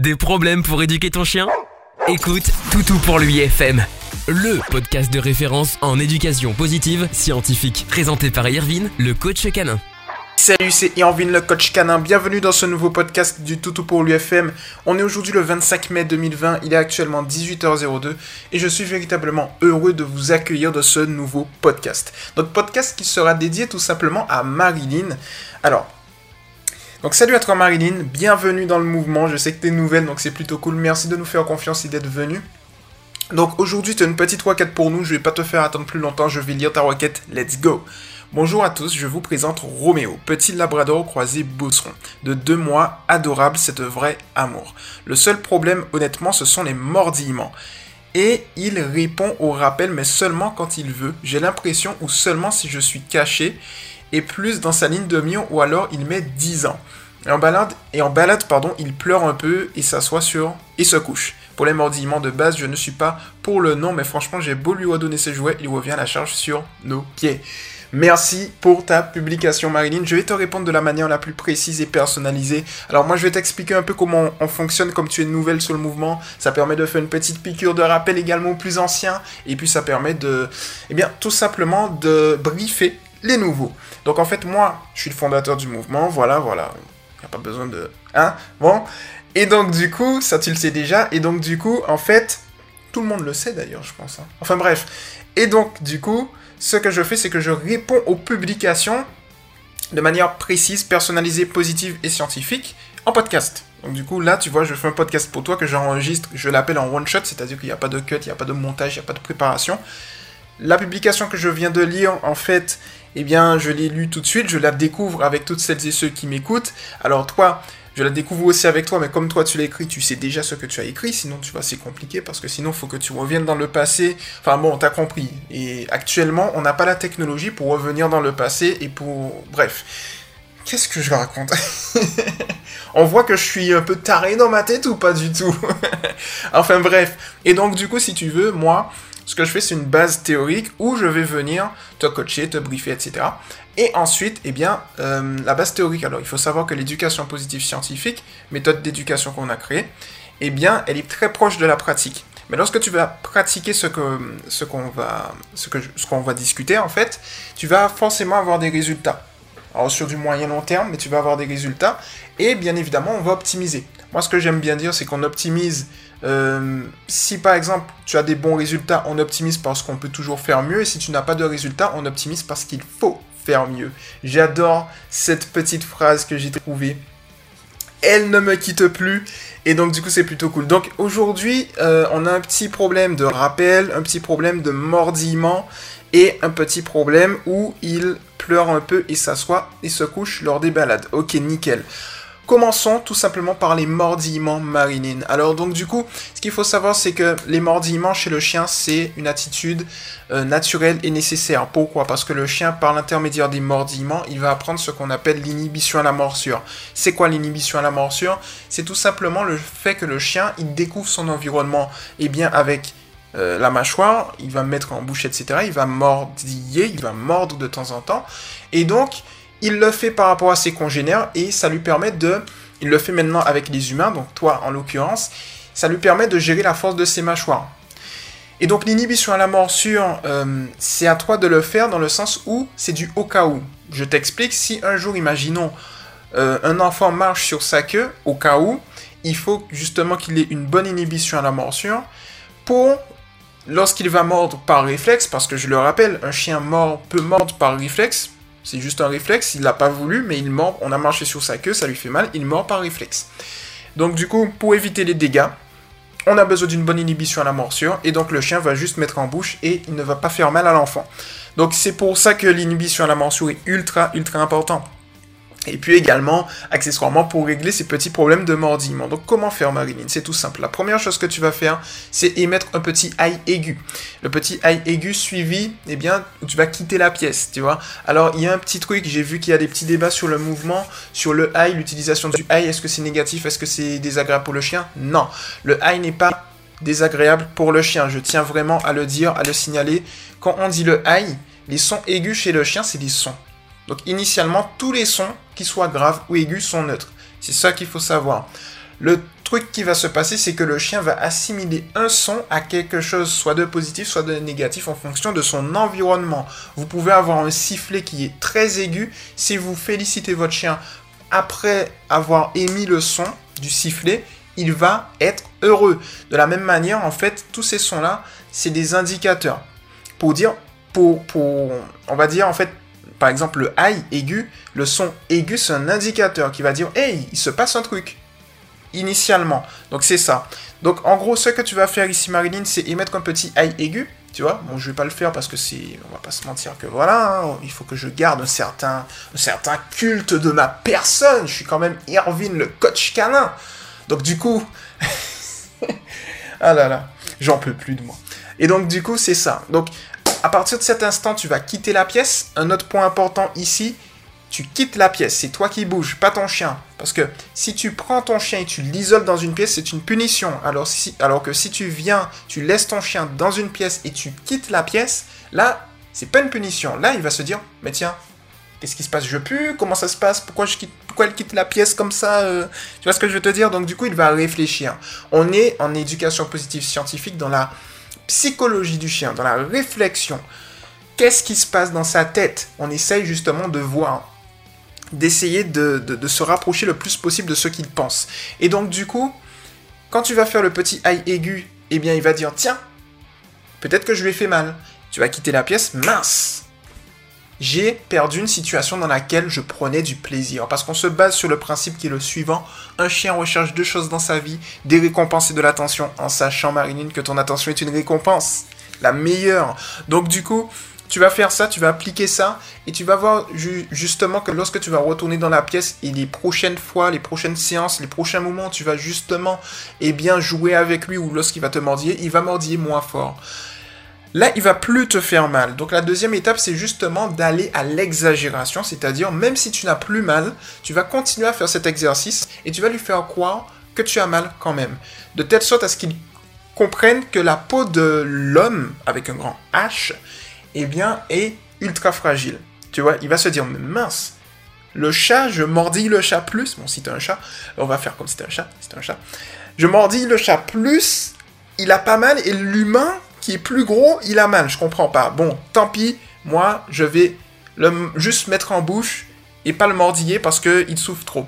Des problèmes pour éduquer ton chien? Écoute Toutou pour lui FM, le podcast de référence en éducation positive scientifique, présenté par Irvine, le coach canin. Salut, c'est Irvine le coach canin. Bienvenue dans ce nouveau podcast du Toutou pour l'UFM. On est aujourd'hui le 25 mai 2020, il est actuellement 18h02 et je suis véritablement heureux de vous accueillir dans ce nouveau podcast. Donc podcast qui sera dédié tout simplement à Marilyn. Alors, donc salut à toi Marilyn, bienvenue dans le mouvement, je sais que t'es nouvelle donc c'est plutôt cool, merci de nous faire confiance et d'être venue. Donc aujourd'hui tu une petite requête pour nous, je vais pas te faire attendre plus longtemps, je vais lire ta requête, let's go Bonjour à tous, je vous présente Roméo, petit labrador croisé bosseron. De deux mois, adorable, c'est un vrai amour. Le seul problème honnêtement ce sont les mordillements. Et il répond au rappel mais seulement quand il veut, j'ai l'impression ou seulement si je suis caché et plus dans sa ligne de mire ou alors il met 10 ans. Et en balade, et en balade pardon, il pleure un peu et s'assoit sur et se couche. Pour les mordillements de base, je ne suis pas pour le nom, mais franchement, j'ai beau lui redonner ses jouets, il revient à la charge sur nos pieds. Merci pour ta publication, Marilyn. Je vais te répondre de la manière la plus précise et personnalisée. Alors moi, je vais t'expliquer un peu comment on fonctionne comme tu es nouvelle sur le mouvement. Ça permet de faire une petite piqûre de rappel également aux plus anciens. Et puis ça permet de, eh bien, tout simplement de briefer les nouveaux. Donc en fait, moi, je suis le fondateur du mouvement, voilà, voilà. Il n'y a pas besoin de... Hein Bon. Et donc du coup, ça tu le sais déjà, et donc du coup, en fait, tout le monde le sait d'ailleurs, je pense. Hein. Enfin bref. Et donc du coup, ce que je fais, c'est que je réponds aux publications de manière précise, personnalisée, positive et scientifique en podcast. Donc du coup, là, tu vois, je fais un podcast pour toi que j'enregistre, je l'appelle en one shot, c'est-à-dire qu'il n'y a pas de cut, il n'y a pas de montage, il n'y a pas de préparation. La publication que je viens de lire, en fait, eh bien, je l'ai lu tout de suite, je la découvre avec toutes celles et ceux qui m'écoutent. Alors toi, je la découvre aussi avec toi, mais comme toi tu l'as écrit, tu sais déjà ce que tu as écrit, sinon tu vois c'est compliqué parce que sinon faut que tu reviennes dans le passé. Enfin bon, t'as compris. Et actuellement, on n'a pas la technologie pour revenir dans le passé et pour... Bref. Qu'est-ce que je raconte? On voit que je suis un peu taré dans ma tête ou pas du tout? Enfin bref. Et donc du coup, si tu veux, moi, ce que je fais, c'est une base théorique où je vais venir te coacher, te briefer, etc. Et ensuite, eh bien, euh, la base théorique. Alors, il faut savoir que l'éducation positive scientifique, méthode d'éducation qu'on a créée, eh bien, elle est très proche de la pratique. Mais lorsque tu vas pratiquer ce ce qu'on va ce ce qu'on va discuter en fait, tu vas forcément avoir des résultats. Alors sur du moyen long terme, mais tu vas avoir des résultats et bien évidemment, on va optimiser. Moi, ce que j'aime bien dire, c'est qu'on optimise euh, si par exemple tu as des bons résultats, on optimise parce qu'on peut toujours faire mieux. Et si tu n'as pas de résultats, on optimise parce qu'il faut faire mieux. J'adore cette petite phrase que j'ai trouvée. Elle ne me quitte plus. Et donc du coup c'est plutôt cool. Donc aujourd'hui euh, on a un petit problème de rappel, un petit problème de mordillement et un petit problème où il pleure un peu et s'assoit et se couche lors des balades. Ok nickel. Commençons tout simplement par les mordillements marinines. Alors donc du coup, ce qu'il faut savoir c'est que les mordillements chez le chien c'est une attitude euh, naturelle et nécessaire. Pourquoi? Parce que le chien par l'intermédiaire des mordillements, il va apprendre ce qu'on appelle l'inhibition à la morsure. C'est quoi l'inhibition à la morsure? C'est tout simplement le fait que le chien il découvre son environnement et eh bien avec euh, la mâchoire, il va mettre en bouche, etc. Il va mordiller, il va mordre de temps en temps. Et donc, il le fait par rapport à ses congénères et ça lui permet de... Il le fait maintenant avec les humains, donc toi en l'occurrence, ça lui permet de gérer la force de ses mâchoires. Et donc l'inhibition à la morsure, euh, c'est à toi de le faire dans le sens où c'est du au cas où. Je t'explique, si un jour, imaginons, euh, un enfant marche sur sa queue, au cas où, il faut justement qu'il ait une bonne inhibition à la morsure pour, lorsqu'il va mordre par réflexe, parce que je le rappelle, un chien mord peut mordre par réflexe, c'est juste un réflexe, il l'a pas voulu, mais il mord, on a marché sur sa queue, ça lui fait mal, il mord par réflexe. Donc du coup, pour éviter les dégâts, on a besoin d'une bonne inhibition à la morsure, et donc le chien va juste mettre en bouche et il ne va pas faire mal à l'enfant. Donc c'est pour ça que l'inhibition à la morsure est ultra, ultra important. Et puis également, accessoirement, pour régler ces petits problèmes de mordillement. Donc comment faire Marilyn? C'est tout simple. La première chose que tu vas faire, c'est émettre un petit aïe aigu. Le petit aïe aigu suivi, eh bien, tu vas quitter la pièce, tu vois. Alors, il y a un petit truc, j'ai vu qu'il y a des petits débats sur le mouvement, sur le aïe, l'utilisation du aïe. Est-ce que c'est négatif? Est-ce que c'est désagréable pour le chien? Non. Le aïe n'est pas désagréable pour le chien. Je tiens vraiment à le dire, à le signaler. Quand on dit le aïe, les sons aigus chez le chien, c'est des sons. Donc initialement, tous les sons, qu'ils soient graves ou aigus, sont neutres. C'est ça qu'il faut savoir. Le truc qui va se passer, c'est que le chien va assimiler un son à quelque chose, soit de positif, soit de négatif, en fonction de son environnement. Vous pouvez avoir un sifflet qui est très aigu. Si vous félicitez votre chien après avoir émis le son du sifflet, il va être heureux. De la même manière, en fait, tous ces sons-là, c'est des indicateurs. Pour dire, pour, pour, on va dire, en fait, par exemple, le high aigu, le son aigu, c'est un indicateur qui va dire, hey, il se passe un truc. Initialement. Donc, c'est ça. Donc, en gros, ce que tu vas faire ici, Marilyn, c'est émettre un petit high aigu. Tu vois, bon, je vais pas le faire parce que c'est, on va pas se mentir que voilà, hein, il faut que je garde un certain, un certain culte de ma personne. Je suis quand même Irvine, le coach canin. Donc, du coup, ah là là, j'en peux plus de moi. Et donc, du coup, c'est ça. Donc, à partir de cet instant, tu vas quitter la pièce. Un autre point important ici, tu quittes la pièce. C'est toi qui bouges, pas ton chien. Parce que si tu prends ton chien et tu l'isoles dans une pièce, c'est une punition. Alors, si, alors que si tu viens, tu laisses ton chien dans une pièce et tu quittes la pièce, là, c'est pas une punition. Là, il va se dire, mais tiens, qu'est-ce qui se passe? Je pue? Comment ça se passe? Pourquoi je quitte Pourquoi elle quitte la pièce comme ça euh? Tu vois ce que je veux te dire? Donc du coup, il va réfléchir. On est en éducation positive scientifique dans la psychologie du chien, dans la réflexion. Qu'est-ce qui se passe dans sa tête? On essaye justement de voir d'essayer de, se rapprocher le plus possible de ce qu'il pense. Et donc du coup, quand tu vas faire le petit aïe aigu, eh bien il va dire tiens, peut-être que je lui ai fait mal. Tu vas quitter la pièce, mince. J'ai perdu une situation dans laquelle je prenais du plaisir. Parce qu'on se base sur le principe qui est le suivant. Un chien recherche deux choses dans sa vie, des récompenses et de l'attention, en sachant, Marinine, que ton attention est une récompense. La meilleure. Donc du coup, tu vas faire ça, tu vas appliquer ça, et tu vas voir justement que lorsque tu vas retourner dans la pièce et les prochaines fois, les prochaines séances, les prochains moments, tu vas justement eh bien, jouer avec lui ou lorsqu'il va te mordiller, il va mordiller moins fort. Là, il va plus te faire mal. Donc la deuxième étape, c'est justement d'aller à l'exagération, c'est-à-dire même si tu n'as plus mal, tu vas continuer à faire cet exercice et tu vas lui faire croire que tu as mal quand même, de telle sorte à ce qu'il comprenne que la peau de l'homme avec un grand H eh bien, est ultra fragile. Tu vois, il va se dire, mince, le chat, je mordis le chat plus. Bon, si t'es un chat, on va faire comme si t'es un chat, si un chat. Je mordis le chat plus, il a pas mal, et l'humain, qui est plus gros, il a mal. Je comprends pas. Bon, tant pis, moi, je vais le juste mettre en bouche et pas le mordiller parce qu'il souffre trop.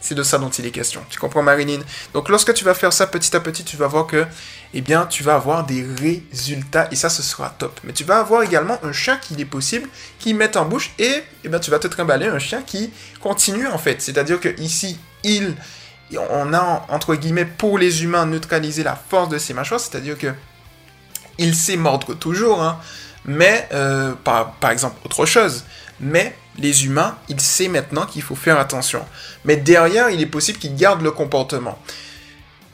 C'est de ça dont il est question. Tu comprends, Marinine Donc, lorsque tu vas faire ça petit à petit, tu vas voir que, eh bien, tu vas avoir des résultats et ça, ce sera top. Mais tu vas avoir également un chien qui est possible, qui met en bouche et, eh bien, tu vas te trimballer un chien qui continue en fait. C'est-à-dire que ici, il, on a entre guillemets pour les humains neutralisé la force de ses mâchoires, c'est-à-dire que il sait mordre toujours, hein, mais euh, par, par exemple autre chose. Mais les humains, il sait maintenant qu'il faut faire attention. Mais derrière, il est possible qu'il garde le comportement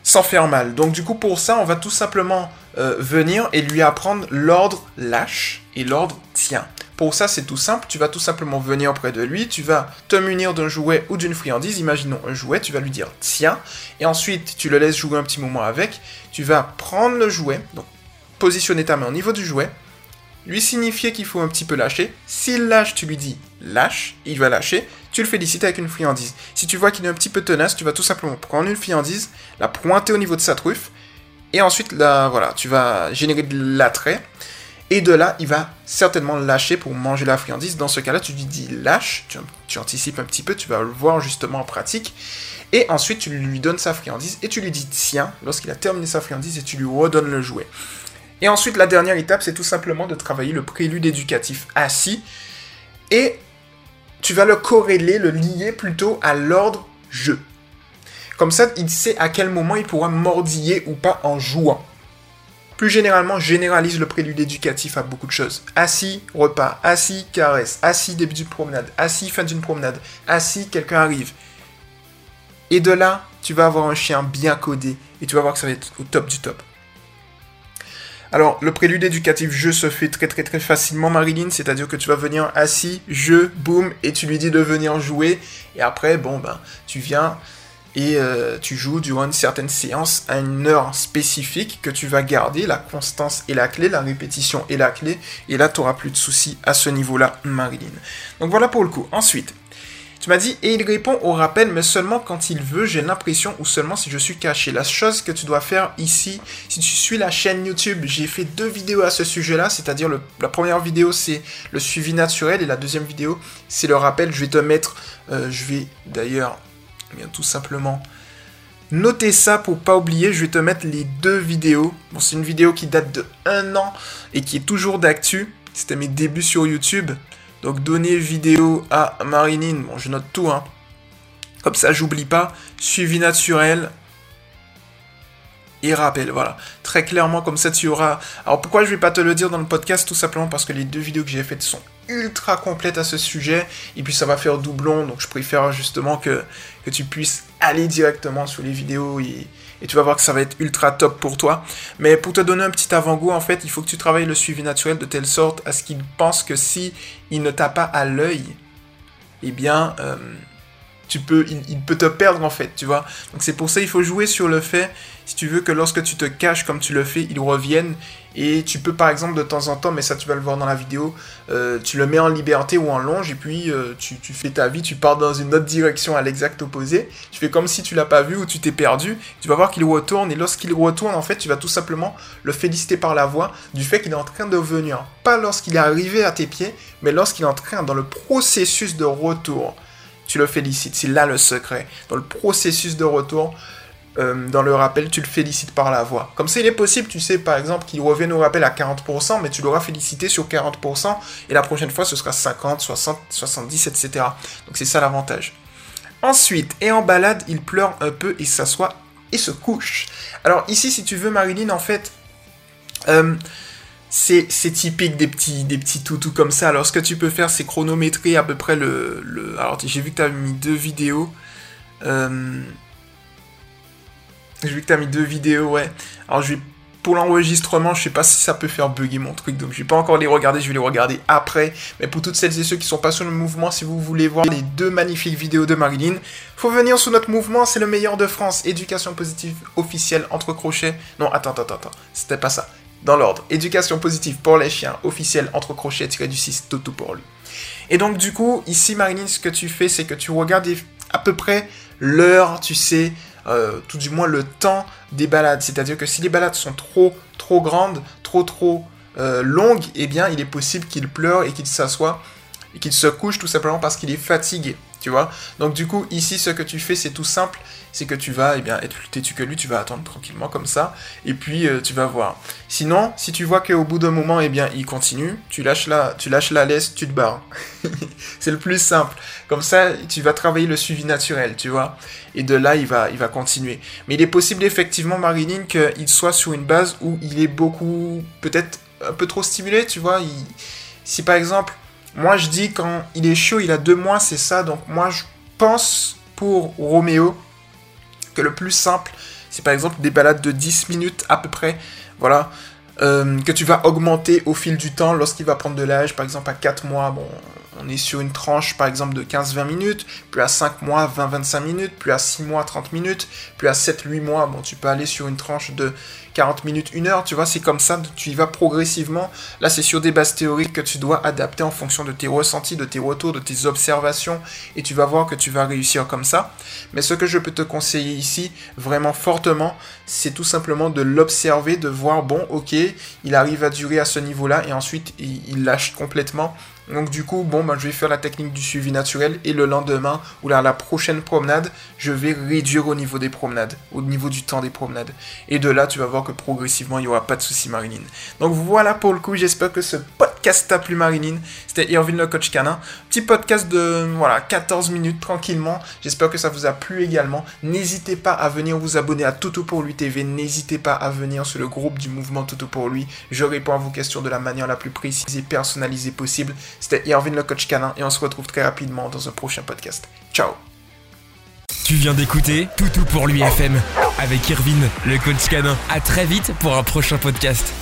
sans faire mal. Donc du coup, pour ça, on va tout simplement euh, venir et lui apprendre l'ordre lâche et l'ordre tient. Pour ça, c'est tout simple. Tu vas tout simplement venir près de lui. Tu vas te munir d'un jouet ou d'une friandise. Imaginons un jouet. Tu vas lui dire tiens. Et ensuite, tu le laisses jouer un petit moment avec. Tu vas prendre le jouet. Donc, positionner ta main au niveau du jouet lui signifier qu'il faut un petit peu lâcher. S'il lâche, tu lui dis lâche, il va lâcher. Tu le félicites avec une friandise. Si tu vois qu'il est un petit peu tenace, tu vas tout simplement prendre une friandise, la pointer au niveau de sa truffe, et ensuite, là, voilà, tu vas générer de l'attrait. Et de là, il va certainement lâcher pour manger la friandise. Dans ce cas-là, tu lui dis lâche, tu, anticipes un petit peu, tu vas le voir justement en pratique. Et ensuite, tu lui donnes sa friandise et tu lui dis tiens, lorsqu'il a terminé sa friandise, et tu lui redonnes le jouet. Et ensuite, la dernière étape, c'est tout simplement de travailler le prélude éducatif assis. Et tu vas le corréler, le lier plutôt à l'ordre jeu. Comme ça, il sait à quel moment il pourra mordiller ou pas en jouant. Plus généralement, généralise le prélude éducatif à beaucoup de choses. Assis, repas, assis, caresse, assis, début d'une promenade, assis, fin d'une promenade, assis, quelqu'un arrive. Et de là, tu vas avoir un chien bien codé et tu vas voir que ça va être au top du top. Alors, le prélude éducatif jeu se fait très très très facilement, Marilyn, c'est-à-dire que tu vas venir assis, jeu, boum, et tu lui dis de venir jouer, et après, bon, ben, tu viens et euh, tu joues durant une certaine séance à une heure spécifique que tu vas garder, la constance est la clé, la répétition est la clé, et là, tu n'auras plus de soucis à ce niveau-là, Marilyn. Donc voilà pour le coup. Ensuite, Tu m'as dit, et il répond au rappel, mais seulement quand il veut, j'ai l'impression, ou seulement si je suis caché. La chose que tu dois faire ici, si tu suis la chaîne YouTube, j'ai fait deux vidéos à ce sujet-là, c'est-à-dire la première vidéo, c'est le suivi naturel, et la deuxième vidéo, c'est le rappel. Je vais te mettre, euh, je vais d'ailleurs, eh tout simplement, noter ça pour pas oublier, je vais te mettre les deux vidéos. Bon, c'est une vidéo qui date de un an, et qui est toujours d'actu. C'était mes débuts sur YouTube. Donc donner vidéo à Marinine, bon je note tout, hein. Comme ça j'oublie pas. Suivi naturel. Et rappel, voilà. Très clairement, comme ça tu auras... Alors pourquoi je vais pas te le dire dans le podcast? Tout simplement parce que les deux vidéos que j'ai faites sont ultra complètes à ce sujet. Et puis ça va faire doublon, donc je préfère justement que tu puisses aller directement sur les vidéos et et tu vas voir que ça va être ultra top pour toi. Mais pour te donner un petit avant-goût, en fait, il faut que tu travailles le suivi naturel de telle sorte à ce qu'il pense que si il ne t'a pas à l'œil, eh bien, euh, tu peux, il, peut te perdre en fait, tu vois. Donc c'est pour ça il faut jouer sur le fait, si tu veux que lorsque tu te caches comme tu le fais, il revienne. Et tu peux par exemple de temps en temps, mais ça tu vas le voir dans la vidéo, euh, tu le mets en liberté ou en longe et puis euh, tu, fais ta vie, tu pars dans une autre direction à l'exact opposé. Tu fais comme si tu l'as pas vu ou tu t'es perdu. Tu vas voir qu'il retourne et lorsqu'il retourne en fait, tu vas tout simplement le féliciter par la voix du fait qu'il est en train de venir. Pas lorsqu'il est arrivé à tes pieds, mais lorsqu'il est en train dans le processus de retour tu le félicites. C'est là le secret. Dans le processus de retour, euh, dans le rappel, tu le félicites par la voix. Comme ça, il est possible, tu sais, par exemple, qu'il revienne au rappel à 40%, mais tu l'auras félicité sur 40%, et la prochaine fois, ce sera 50, 60, 70, etc. Donc c'est ça l'avantage. Ensuite, et en balade, il pleure un peu et s'assoit et se couche. Alors ici, si tu veux, Marilyn, en fait, euh, c'est typique des petits, des petits toutous comme ça. Alors, ce que tu peux faire, c'est chronométrer à peu près le. Alors, j'ai vu que tu as mis deux vidéos. Euh... J'ai vu que tu as mis deux vidéos, ouais. Alors, je vais. Pour l'enregistrement, je sais pas si ça peut faire bugger mon truc, donc je vais pas encore les regarder, je vais les regarder après. Mais pour toutes celles et ceux qui sont pas sur le mouvement, si vous voulez voir les deux magnifiques vidéos de Marilyn, faut venir sur notre mouvement, c'est le meilleur de France. Éducation positive officielle entre crochets. Non, attends, attends, attends, c'était pas ça dans l'ordre. Éducation positive pour les chiens, officiel entre crochets tiré du 6, tout, tout pour lui. Et donc du coup, ici Marilyn, ce que tu fais, c'est que tu regardes à peu près l'heure, tu sais, euh, tout du moins le temps des balades. C'est-à-dire que si les balades sont trop, trop grandes, trop, trop euh, longues, eh bien, il est possible qu'il pleure et qu'il s'assoie et qu'il se couche tout simplement parce qu'il est fatigué tu vois. Donc du coup, ici, ce que tu fais, c'est tout simple, c'est que tu vas, eh bien, être plus têtu que lui, tu vas attendre tranquillement comme ça, et puis euh, tu vas voir. Sinon, si tu vois qu'au bout d'un moment, eh bien, il continue, tu lâches la, tu lâches la laisse, tu te barres. c'est le plus simple. Comme ça, tu vas travailler le suivi naturel, tu vois. Et de là, il va, il va continuer. Mais il est possible effectivement, Marilyn, qu'il soit sur une base où il est beaucoup, peut-être un peu trop stimulé, tu vois. si par exemple moi, je dis quand il est chaud, il a deux mois, c'est ça. Donc, moi, je pense pour Roméo que le plus simple, c'est par exemple des balades de 10 minutes à peu près. Voilà. Euh, que tu vas augmenter au fil du temps lorsqu'il va prendre de l'âge, par exemple à 4 mois, bon, on est sur une tranche par exemple de 15-20 minutes, plus à 5 mois 20-25 minutes, plus à 6 mois 30 minutes, plus à 7-8 mois, bon tu peux aller sur une tranche de 40 minutes, 1 heure, tu vois, c'est comme ça, tu y vas progressivement. Là, c'est sur des bases théoriques que tu dois adapter en fonction de tes ressentis, de tes retours, de tes observations, et tu vas voir que tu vas réussir comme ça. Mais ce que je peux te conseiller ici, vraiment fortement, c'est tout simplement de l'observer, de voir, bon, ok, il arrive à durer à ce niveau-là, et ensuite, il lâche complètement donc du coup, bon, ben, je vais faire la technique du suivi naturel et le lendemain ou la prochaine promenade, je vais réduire au niveau des promenades, au niveau du temps des promenades. Et de là, tu vas voir que progressivement, il n'y aura pas de soucis Marilyn. Donc voilà pour le coup, j'espère que ce podcast t'a plu Marilyn. C'était Irvin le coach canin. Petit podcast de voilà 14 minutes tranquillement. J'espère que ça vous a plu également. N'hésitez pas à venir vous abonner à Toto pour lui TV. N'hésitez pas à venir sur le groupe du mouvement Toto pour lui. Je réponds à vos questions de la manière la plus précise et personnalisée possible. C'était Irvin le coach canin et on se retrouve très rapidement dans un prochain podcast. Ciao Tu viens d'écouter Toutou pour lui FM avec Irvin le coach canin. À très vite pour un prochain podcast.